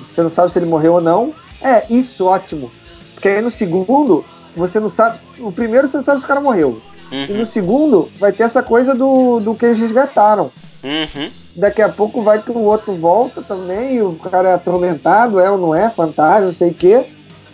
Você não sabe se ele morreu ou não. É, isso ótimo. Porque aí no segundo, você não sabe. O primeiro você não sabe se o cara morreu. E Uhum. no segundo, vai ter essa coisa do, do que eles resgataram. Uhum. Daqui a pouco vai que o outro volta também, e o cara é atormentado, é ou não é, fantasma, não sei o quê.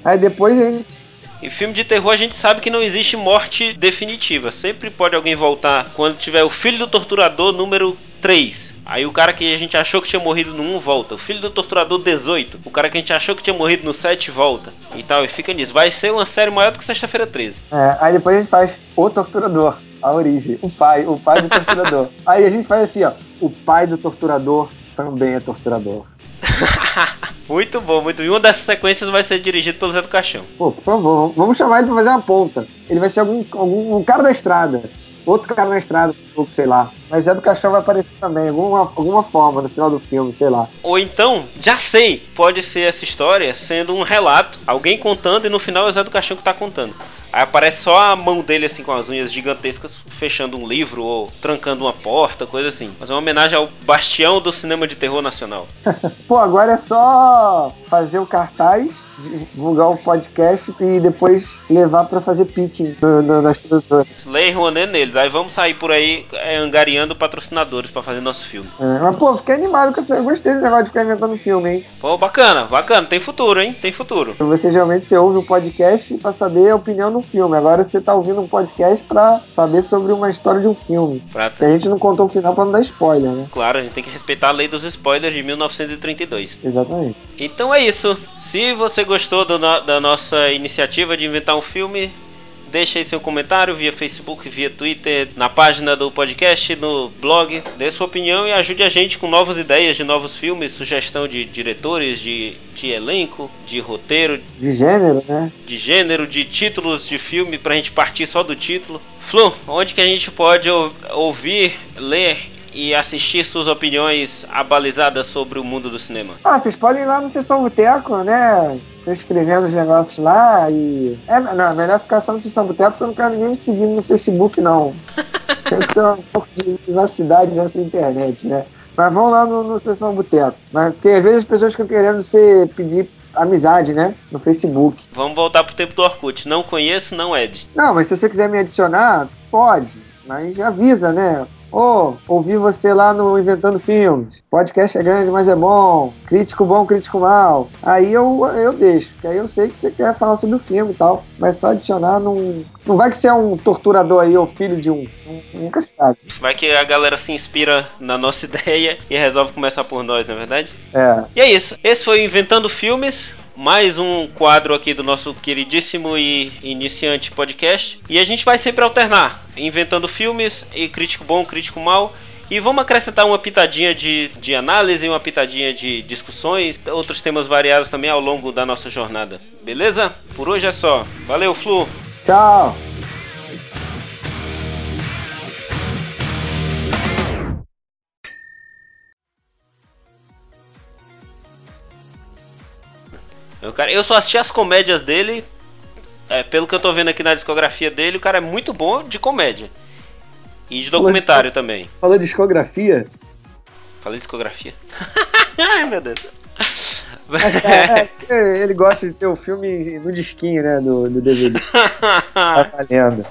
Aí depois a gente. Em filme de terror a gente sabe que não existe morte definitiva. Sempre pode alguém voltar quando tiver o filho do torturador número 3. Aí o cara que a gente achou que tinha morrido no 1 volta. O filho do torturador 18. O cara que a gente achou que tinha morrido no 7 volta. E tal, e fica nisso. Vai ser uma série maior do que Sexta-feira 13. É, aí depois a gente faz o torturador, a origem, o pai, o pai do torturador. aí a gente faz assim, ó, o pai do torturador também é torturador. Muito bom, muito. E uma dessas sequências vai ser dirigido pelo Zé do Caixão. Pô, por favor, vamos chamar ele pra fazer uma ponta. Ele vai ser algum, algum um cara da estrada. Outro cara na estrada, sei lá. Mas é do Caixão vai aparecer também, alguma, alguma forma no final do filme, sei lá. Ou então, já sei, pode ser essa história sendo um relato, alguém contando e no final é o Zé do Caixão que tá contando. Aí aparece só a mão dele assim com as unhas gigantescas fechando um livro ou trancando uma porta, coisa assim. Mas é uma homenagem ao bastião do cinema de terror nacional. Pô, agora é só fazer o cartaz, divulgar o podcast e depois levar pra fazer pitching no- no- nas produtoras. Lei Rouanet neles. Aí vamos sair por aí é, angariando patrocinadores pra fazer nosso filme. É, mas, pô, fiquei animado com isso. Eu gostei do negócio de ficar inventando filme, hein? Pô, bacana, bacana. Tem futuro, hein? Tem futuro. Você geralmente você ouve o podcast pra saber a opinião do filme. Agora você tá ouvindo um podcast pra saber sobre uma história de um filme. Prata. a gente não contou o final pra não dar spoiler, né? Claro, a gente tem que respeitar a lei dos spoilers de 1932. Exatamente. Então é isso. Se você gostou no- da nossa iniciativa de inventar um filme, deixa aí seu comentário via Facebook, via Twitter, na página do podcast, no blog. Dê sua opinião e ajude a gente com novas ideias de novos filmes, sugestão de diretores, de, de elenco, de roteiro, De gênero, né? de gênero, de títulos de filme pra gente partir só do título. Flu, onde que a gente pode ou- ouvir, ler e assistir suas opiniões abalizadas sobre o mundo do cinema? Ah, vocês podem ir lá no Sessão Boteco, né? Tô escrevendo os negócios lá e. É, não, é melhor ficar só no Sessão Boteco porque eu não quero ninguém me seguindo no Facebook, não. Tem que ter um pouco de privacidade nessa internet, né? Mas vão lá no, no Sessão Boteco. Mas, porque às vezes as pessoas ficam querendo ser, pedir amizade, né? No Facebook. Vamos voltar pro tempo do Orkut. Não conheço, não Ed. Não, mas se você quiser me adicionar, pode. Mas avisa, né? Ô, ouvi você lá no Inventando Filmes. Podcast é grande, mas é bom. Crítico bom, crítico mal. Aí eu, eu deixo, porque aí eu sei que você quer falar sobre o filme e tal. Mas só adicionar não. Não vai que você é um torturador aí ou filho de um. Nunca se sabe. Vai que a galera se inspira na nossa ideia e resolve começar por nós, não é verdade? É. E é isso. Esse foi o Inventando Filmes. Mais um quadro aqui do nosso queridíssimo e iniciante podcast. E a gente vai sempre alternar. Inventando filmes e crítico bom, crítico mal. E vamos acrescentar uma pitadinha de, de análise, uma pitadinha de discussões, outros temas variados também ao longo da nossa jornada. Beleza? Por hoje é só. Valeu, Flu! Tchau. Eu, cara, eu só assisti as comédias dele. é, pelo que eu tô vendo aqui na discografia dele, o cara é muito bom de comédia. E de Falou documentário também. Falou de discografia? Falei discografia. Ai, meu Deus. É, é, ele gosta de ter o filme no disquinho, né? Do, do DVD. Tá valendo.